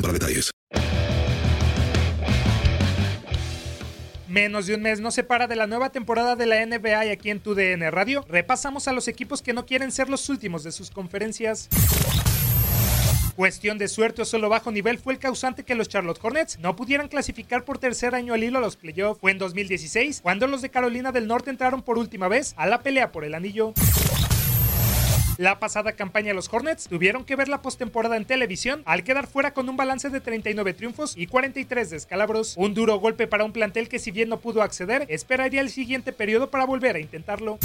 para detalles. Menos de un mes nos separa de la nueva temporada de la NBA y aquí en tu DN Radio repasamos a los equipos que no quieren ser los últimos de sus conferencias. Cuestión de suerte o solo bajo nivel fue el causante que los Charlotte Hornets no pudieran clasificar por tercer año al hilo a los playoffs. Fue en 2016 cuando los de Carolina del Norte entraron por última vez a la pelea por el anillo. La pasada campaña los Hornets tuvieron que ver la postemporada en televisión al quedar fuera con un balance de 39 triunfos y 43 descalabros. Un duro golpe para un plantel que si bien no pudo acceder, esperaría el siguiente periodo para volver a intentarlo.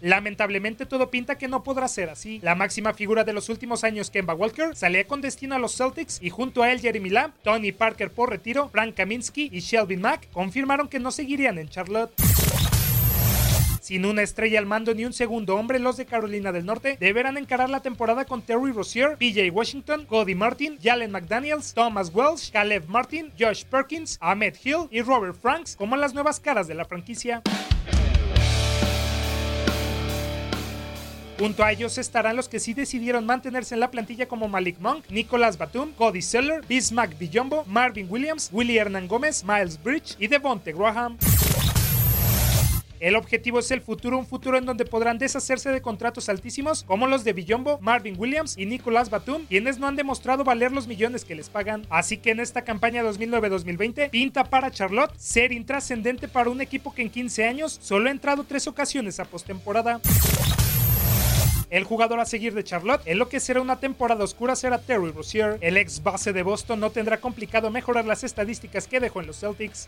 Lamentablemente todo pinta que no podrá ser así. La máxima figura de los últimos años, Kemba Walker, salía con destino a los Celtics y junto a él Jeremy Lamb, Tony Parker por retiro, Frank Kaminsky y Shelvin Mack confirmaron que no seguirían en Charlotte. Sin una estrella al mando ni un segundo hombre, los de Carolina del Norte deberán encarar la temporada con Terry Rozier, PJ Washington, Cody Martin, Jalen McDaniels, Thomas Welsh, Caleb Martin, Josh Perkins, Ahmed Hill y Robert Franks como las nuevas caras de la franquicia. Junto a ellos estarán los que sí decidieron mantenerse en la plantilla como Malik Monk, Nicolas Batum, Cody Seller, Bismack Biyombo, Marvin Williams, Willie Hernán Gómez, Miles Bridge y Devonte Graham. El objetivo es el futuro, un futuro en donde podrán deshacerse de contratos altísimos como los de Billombo, Marvin Williams y Nicolas Batum, quienes no han demostrado valer los millones que les pagan. Así que en esta campaña 2009-2020 pinta para Charlotte ser intrascendente para un equipo que en 15 años solo ha entrado tres ocasiones a postemporada. El jugador a seguir de Charlotte en lo que será una temporada oscura será Terry Rozier. El ex base de Boston no tendrá complicado mejorar las estadísticas que dejó en los Celtics.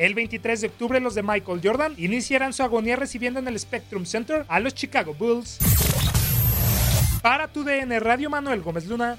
El 23 de octubre los de Michael Jordan iniciarán su agonía recibiendo en el Spectrum Center a los Chicago Bulls. Para tu DN Radio Manuel Gómez Luna.